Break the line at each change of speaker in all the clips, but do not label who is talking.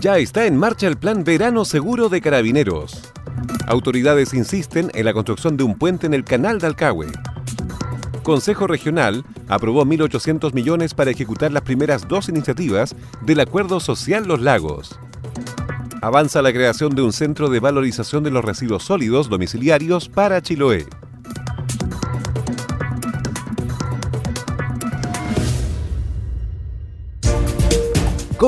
Ya está en marcha el plan Verano Seguro de Carabineros. Autoridades insisten en la construcción de un puente en el canal de Alcagüe. Consejo Regional aprobó 1.800 millones para ejecutar las primeras dos iniciativas del Acuerdo Social Los Lagos. Avanza la creación de un centro de valorización de los residuos sólidos domiciliarios para Chiloé.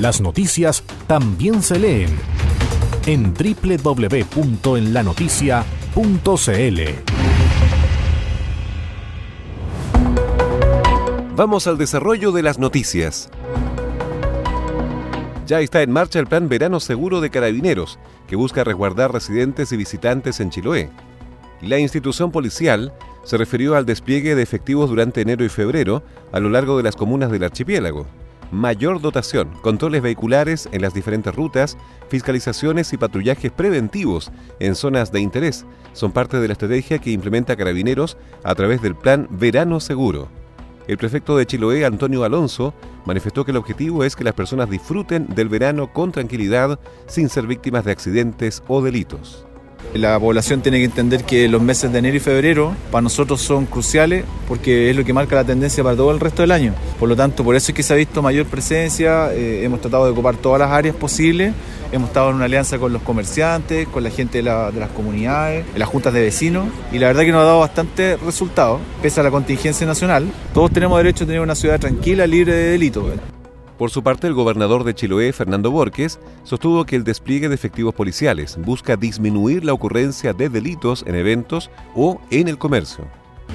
Las noticias también se leen en www.enlanoticia.cl.
Vamos al desarrollo de las noticias. Ya está en marcha el plan Verano Seguro de Carabineros, que busca resguardar residentes y visitantes en Chiloé. La institución policial se refirió al despliegue de efectivos durante enero y febrero a lo largo de las comunas del archipiélago mayor dotación, controles vehiculares en las diferentes rutas, fiscalizaciones y patrullajes preventivos en zonas de interés son parte de la estrategia que implementa Carabineros a través del plan Verano Seguro. El prefecto de Chiloé, Antonio Alonso, manifestó que el objetivo es que las personas disfruten del verano con tranquilidad sin ser víctimas de accidentes o delitos.
La población tiene que entender que los meses de enero y febrero para nosotros son cruciales porque es lo que marca la tendencia para todo el resto del año. Por lo tanto, por eso es que se ha visto mayor presencia, eh, hemos tratado de ocupar todas las áreas posibles, hemos estado en una alianza con los comerciantes, con la gente de, las comunidades, las juntas de vecinos y la verdad que nos ha dado bastante resultado, pese a la contingencia nacional. Todos tenemos derecho a tener una ciudad tranquila, libre de delitos.
Por su parte, el gobernador de Chiloé, Fernando Borges, sostuvo que el despliegue de efectivos policiales busca disminuir la ocurrencia de delitos en eventos o en el comercio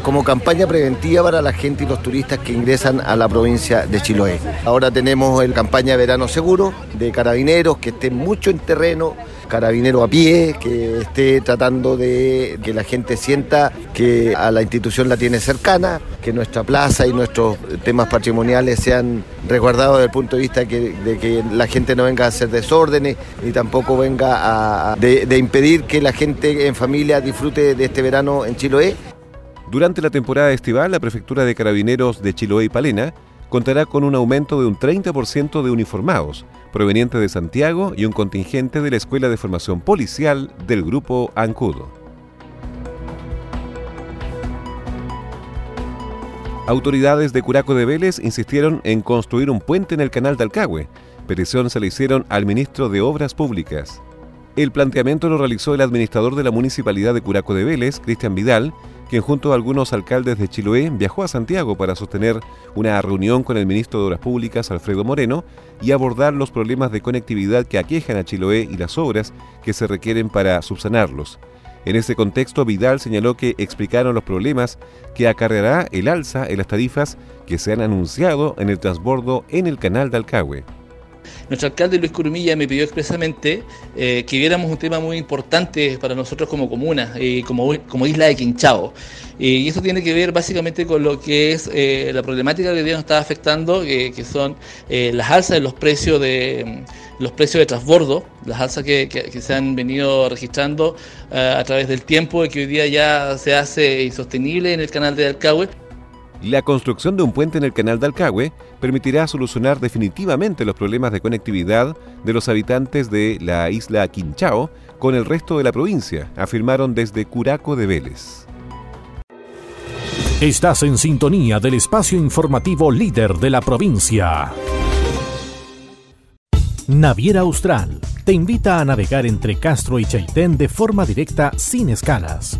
como campaña preventiva para la gente y los turistas que ingresan a la provincia de Chiloé. Ahora tenemos el campaña Verano Seguro de carabineros que estén mucho en terreno, carabinero a pie, que esté tratando de que la gente sienta que a la institución la tiene cercana, que nuestra plaza y nuestros temas patrimoniales sean resguardados desde el punto de vista de que, la gente no venga a hacer desórdenes ni tampoco venga a, de impedir que la gente en familia disfrute de este verano en Chiloé.
Durante la temporada estival, la Prefectura de Carabineros de Chiloé y Palena contará con un aumento de un 30% de uniformados provenientes de Santiago y un contingente de la Escuela de Formación Policial del Grupo Ancudo. Autoridades de Curaco de Vélez insistieron en construir un puente en el canal de Alcagüe. Petición se le hicieron al ministro de Obras Públicas. El planteamiento lo realizó el administrador de la Municipalidad de Curaco de Vélez, Cristian Vidal, quien junto a algunos alcaldes de Chiloé viajó a Santiago para sostener una reunión con el ministro de Obras Públicas, Alfredo Moreno, y abordar los problemas de conectividad que aquejan a Chiloé y las obras que se requieren para subsanarlos. En ese contexto, Vidal señaló que explicaron los problemas que acarreará el alza en las tarifas que se han anunciado en el transbordo en el canal de Alcagüe.
Nuestro alcalde Luis Curumilla me pidió expresamente eh, que viéramos un tema muy importante para nosotros como comuna y como, isla de Quinchao. Y esto tiene que ver básicamente con lo que es eh, la problemática que hoy día nos está afectando, que son eh, las alzas de los precios de los precios de transbordo, las alzas que, se han venido registrando a través del tiempo y que hoy día ya se hace insostenible en el canal de Alcagüe.
La construcción de un puente en el canal de Alcagüe permitirá solucionar definitivamente los problemas de conectividad de los habitantes de la isla Quinchao con el resto de la provincia, afirmaron desde Curaco de Vélez.
Estás en sintonía del espacio informativo líder de la provincia. Naviera Austral te invita a navegar entre Castro y Chaitén de forma directa sin escalas.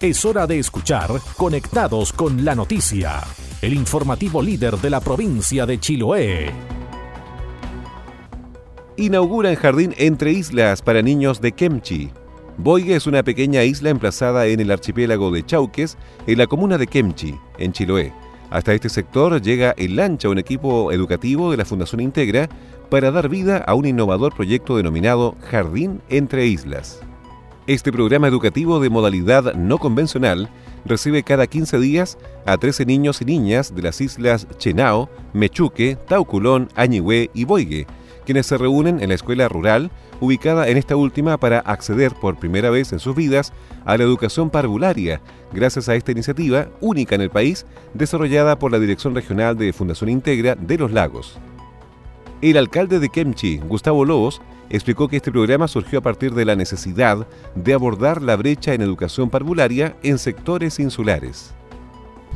Es hora de escuchar Conectados con la Noticia, el informativo líder de la provincia de Chiloé.
Inauguran jardín entre islas para niños de Kemchi. Boigue es una pequeña isla emplazada en el archipiélago de Chauques, en la comuna de Kemchi, en Chiloé. Hasta este sector llega el lancha, un equipo educativo de la Fundación Integra, para dar vida a un innovador proyecto denominado Jardín entre Islas. Este programa educativo de modalidad no convencional recibe cada 15 días a 13 niños y niñas de las islas Chenao, Mechuque, Tauculón, Añihue y Boigue, quienes se reúnen en la escuela rural ubicada en esta última para acceder por primera vez en sus vidas a la educación parvularia, gracias a esta iniciativa única en el país desarrollada por la Dirección Regional de Fundación Integra de los Lagos. El alcalde de Kemchi, Gustavo Lobos, explicó que este programa surgió a partir de la necesidad de abordar la brecha en educación parvularia en sectores insulares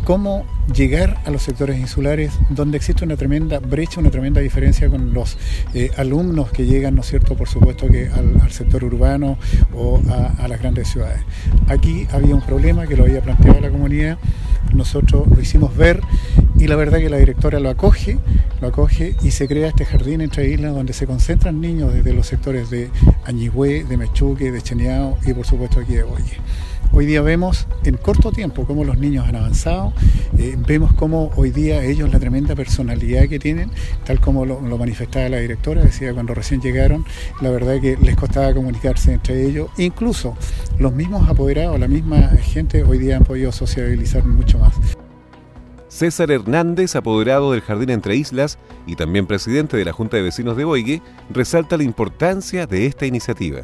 cómo llegar a los sectores insulares donde existe una tremenda brecha, una tremenda diferencia con los eh, alumnos que llegan, ¿no cierto?, por supuesto que al, sector urbano o a, las grandes ciudades. Aquí había un problema que lo había planteado la comunidad, nosotros lo hicimos ver y la verdad que la directora lo acoge, lo acoge y se crea este jardín entre islas donde se concentran niños desde los sectores de Añigüe, de Mechuque, de Cheneao y por supuesto aquí de Boye. Hoy día vemos en corto tiempo cómo los niños han avanzado, eh, vemos cómo hoy día ellos la tremenda personalidad que tienen, tal como lo, manifestaba la directora, decía cuando recién llegaron, la verdad que les costaba comunicarse entre ellos, incluso los mismos apoderados, la misma gente hoy día han podido sociabilizar mucho más.
César Hernández, apoderado del Jardín Entre Islas y también presidente de la Junta de Vecinos de Boigue, resalta la importancia de esta iniciativa.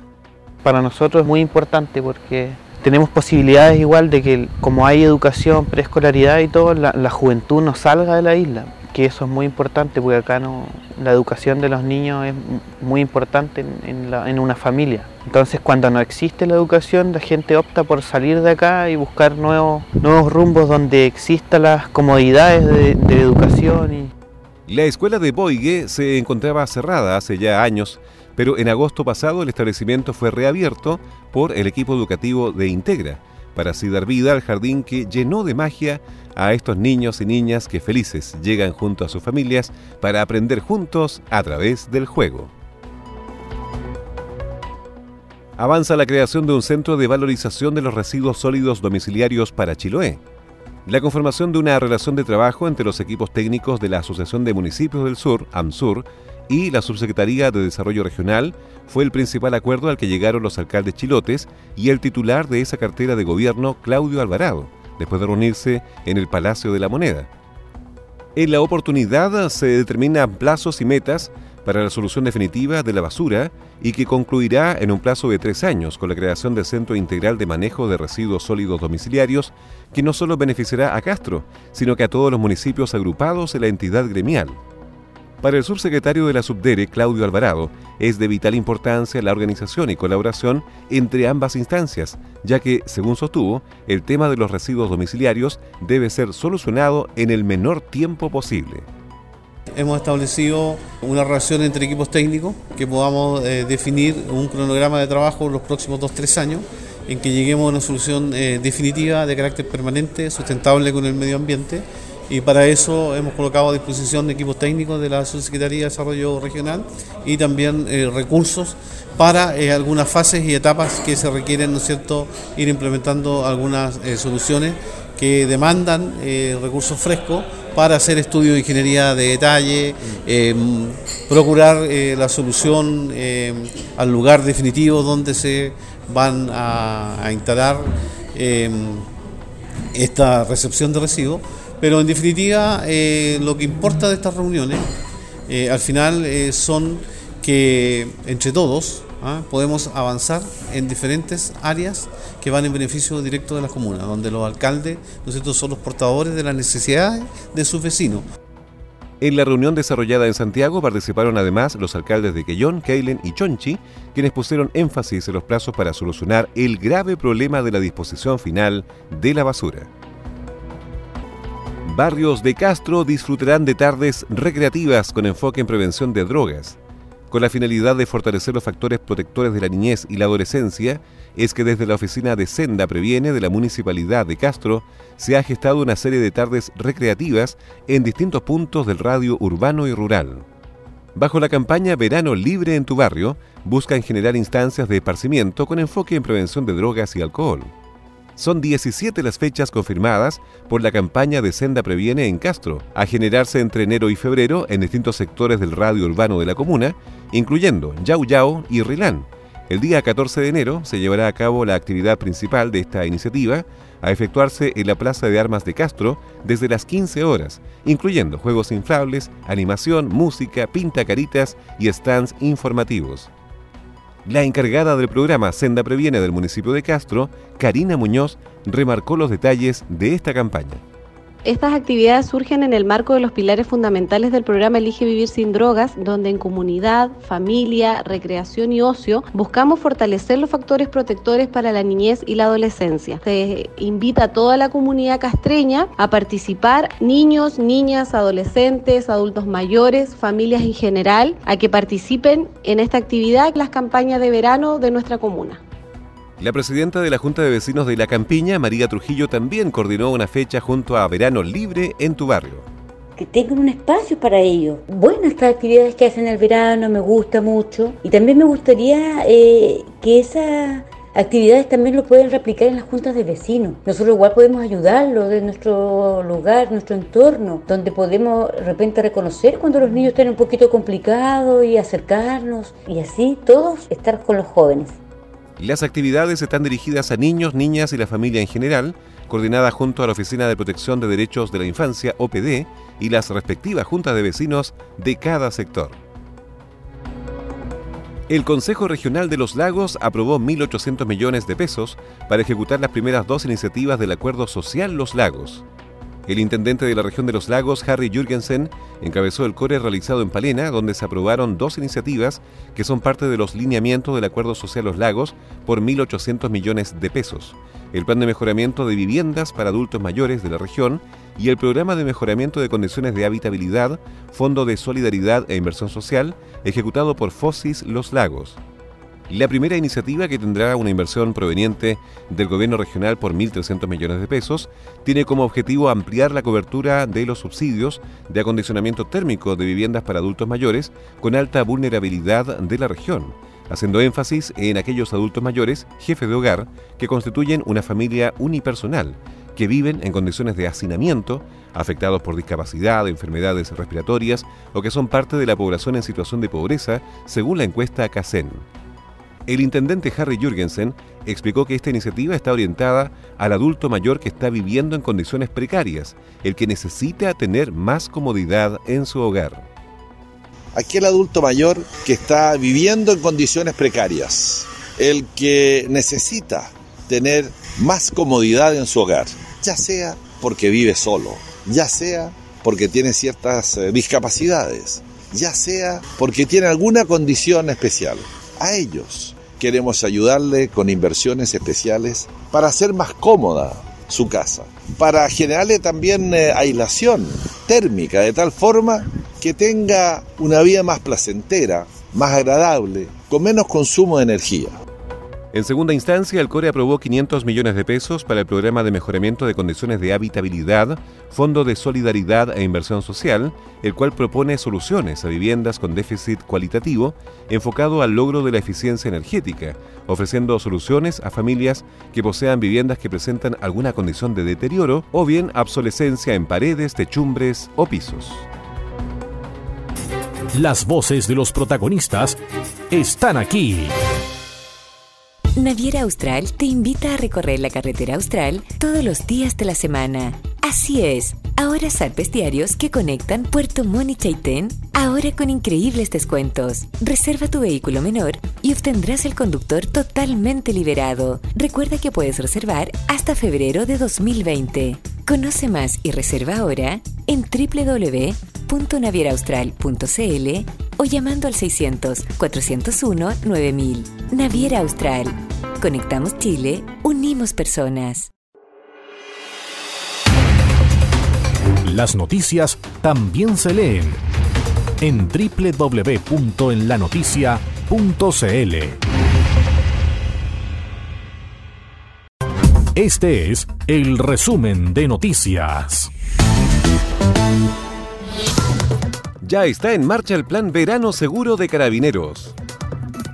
Para nosotros es muy importante porque tenemos posibilidades igual de que como hay educación, preescolaridad y todo, la, juventud no salga de la isla, que eso es muy importante porque acá no, la educación de los niños es muy importante en, una familia. Entonces cuando no existe la educación, la gente opta por salir de acá y buscar nuevos, nuevos rumbos donde existan las comodidades de, de educación. Y...
La escuela de Boigue se encontraba cerrada hace ya años pero en agosto pasado el establecimiento fue reabierto por el equipo educativo de Integra, para así dar vida al jardín que llenó de magia a estos niños y niñas que felices llegan junto a sus familias para aprender juntos a través del juego. Avanza la creación de un centro de valorización de los residuos sólidos domiciliarios para Chiloé. La conformación de una relación de trabajo entre los equipos técnicos de la Asociación de Municipios del Sur, AMSUR, y la Subsecretaría de Desarrollo Regional fue el principal acuerdo al que llegaron los alcaldes chilotes y el titular de esa cartera de gobierno, Claudio Alvarado, después de reunirse en el Palacio de la Moneda. En la oportunidad se determinan plazos y metas para la solución definitiva de la basura y que concluirá en un plazo de tres años con la creación del Centro Integral de Manejo de Residuos Sólidos Domiciliarios, que no solo beneficiará a Castro, sino que a todos los municipios agrupados en la entidad gremial. Para el subsecretario de la Subdere, Claudio Alvarado, es de vital importancia la organización y colaboración entre ambas instancias, ya que, según sostuvo, el tema de los residuos domiciliarios debe ser solucionado en el menor tiempo posible.
Hemos establecido una relación entre equipos técnicos que podamos eh, definir un cronograma de trabajo los próximos dos tres años en que lleguemos a una solución eh, definitiva de carácter permanente, sustentable con el medio ambiente y para eso hemos colocado a disposición equipos técnicos de la Subsecretaría de Desarrollo Regional y también eh, recursos para eh, algunas fases y etapas que se requieren, ¿no cierto?, ir implementando algunas eh, soluciones que demandan recursos frescos para hacer estudios de ingeniería de detalle, em, procurar la solución al lugar definitivo donde se van a instalar em, esta recepción de residuos Pero en definitiva, eh, lo que importa de estas reuniones, eh, al final, eh, son que entre todos ¿ah? podemos avanzar en diferentes áreas que van en beneficio directo de la comuna, donde los alcaldes ¿no son los portadores de las necesidades de sus vecinos.
En la reunión desarrollada en Santiago participaron además los alcaldes de Quellón, Keilen y Chonchi, quienes pusieron énfasis en los plazos para solucionar el grave problema de la disposición final de la basura. Barrios de Castro disfrutarán de tardes recreativas con enfoque en prevención de drogas. Con la finalidad de fortalecer los factores protectores de la niñez y la adolescencia, es que desde la oficina de Senda Previene de la Municipalidad de Castro se ha gestado una serie de tardes recreativas en distintos puntos del radio urbano y rural. Bajo la campaña Verano Libre en tu barrio, buscan generar instancias de esparcimiento con enfoque en prevención de drogas y alcohol. Son 17 las fechas confirmadas por la campaña de Senda Previene en Castro, a generarse entre enero y febrero en distintos sectores del radio urbano de la comuna, incluyendo Yau Yau y Rilán. El día 14 de enero se llevará a cabo la actividad principal de esta iniciativa, a efectuarse en la Plaza de Armas de Castro desde las 15 horas, incluyendo juegos inflables, animación, música, pinta caritas y stands informativos. La encargada del programa Senda Previene del municipio de Castro, Karina Muñoz, remarcó los detalles de esta campaña.
Estas actividades surgen en el marco de los pilares fundamentales del programa Elige Vivir sin Drogas, donde en comunidad, familia, recreación y ocio buscamos fortalecer los factores protectores para la niñez y la adolescencia. Se invita a toda la comunidad castreña a participar, niños, niñas, adolescentes, adultos mayores, familias en general, a que participen en esta actividad, las campañas de verano de nuestra comuna.
La presidenta de la Junta de Vecinos de La Campiña, María Trujillo, también coordinó una fecha junto a Verano Libre en tu barrio.
Que tengan un espacio para ello. Buenas estas actividades que hacen el verano, me gusta mucho. Y también me gustaría eh, que esas actividades también lo pueden replicar en las juntas de vecinos. Nosotros igual podemos ayudarlos de nuestro lugar, nuestro entorno, donde podemos de repente reconocer cuando los niños están un poquito complicados y acercarnos y así todos estar con los jóvenes.
Las actividades están dirigidas a niños, niñas y la familia en general, coordinadas junto a la Oficina de Protección de Derechos de la Infancia, OPD, y las respectivas juntas de vecinos de cada sector. El Consejo Regional de los Lagos aprobó 1.800 millones de pesos para ejecutar las primeras dos iniciativas del Acuerdo Social Los Lagos. El intendente de la región de los lagos, Harry Jürgensen, encabezó el core realizado en Palena, donde se aprobaron dos iniciativas que son parte de los lineamientos del Acuerdo Social Los Lagos por 1.800 millones de pesos, el plan de mejoramiento de viviendas para adultos mayores de la región y el programa de mejoramiento de condiciones de habitabilidad, Fondo de Solidaridad e Inversión Social, ejecutado por FOSIS Los Lagos. La primera iniciativa, que tendrá una inversión proveniente del gobierno regional por 1.300 millones de pesos, tiene como objetivo ampliar la cobertura de los subsidios de acondicionamiento térmico de viviendas para adultos mayores con alta vulnerabilidad de la región, haciendo énfasis en aquellos adultos mayores, jefes de hogar, que constituyen una familia unipersonal, que viven en condiciones de hacinamiento, afectados por discapacidad, enfermedades respiratorias o que son parte de la población en situación de pobreza, según la encuesta CACEN. El intendente Harry Jürgensen explicó que esta iniciativa está orientada al adulto mayor que está viviendo en condiciones precarias, el que necesita tener más comodidad en su hogar.
Aquel adulto mayor que está viviendo en condiciones precarias, el que necesita tener más comodidad en su hogar, ya sea porque vive solo, ya sea porque tiene ciertas eh, discapacidades, ya sea porque tiene alguna condición especial. A ellos queremos ayudarle con inversiones especiales para hacer más cómoda su casa, para generarle también eh, aislación térmica de tal forma que tenga una vida más placentera, más agradable, con menos consumo de energía.
En segunda instancia, el CORE aprobó 500 millones de pesos para el programa de mejoramiento de condiciones de habitabilidad, Fondo de Solidaridad e Inversión Social, el cual propone soluciones a viviendas con déficit cualitativo enfocado al logro de la eficiencia energética, ofreciendo soluciones a familias que posean viviendas que presentan alguna condición de deterioro o bien obsolescencia en paredes, techumbres o pisos.
Las voces de los protagonistas están aquí.
Naviera Austral te invita a recorrer la carretera austral todos los días de la semana Así es. Ahora Zarpes Diarios que conectan Puerto Montt y Chaitén, ahora con increíbles descuentos. Reserva tu vehículo menor y obtendrás el conductor totalmente liberado. Recuerda que puedes reservar hasta febrero de 2020. Conoce más y reserva ahora en www.navieraustral.cl o llamando al 600-401-9000. Naviera Austral. Conectamos Chile, unimos personas.
Las noticias también se leen en www.enlanoticia.cl. Este es el resumen de noticias.
Ya está en marcha el plan Verano Seguro de Carabineros.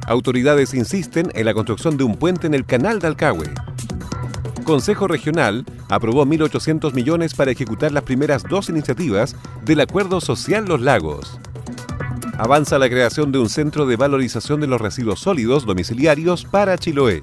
Autoridades insisten en la construcción de un puente en el canal de Alcagüe. Consejo Regional aprobó 1.800 millones para ejecutar las primeras dos iniciativas del Acuerdo Social Los Lagos. Avanza la creación de un centro de valorización de los residuos sólidos domiciliarios para Chiloé.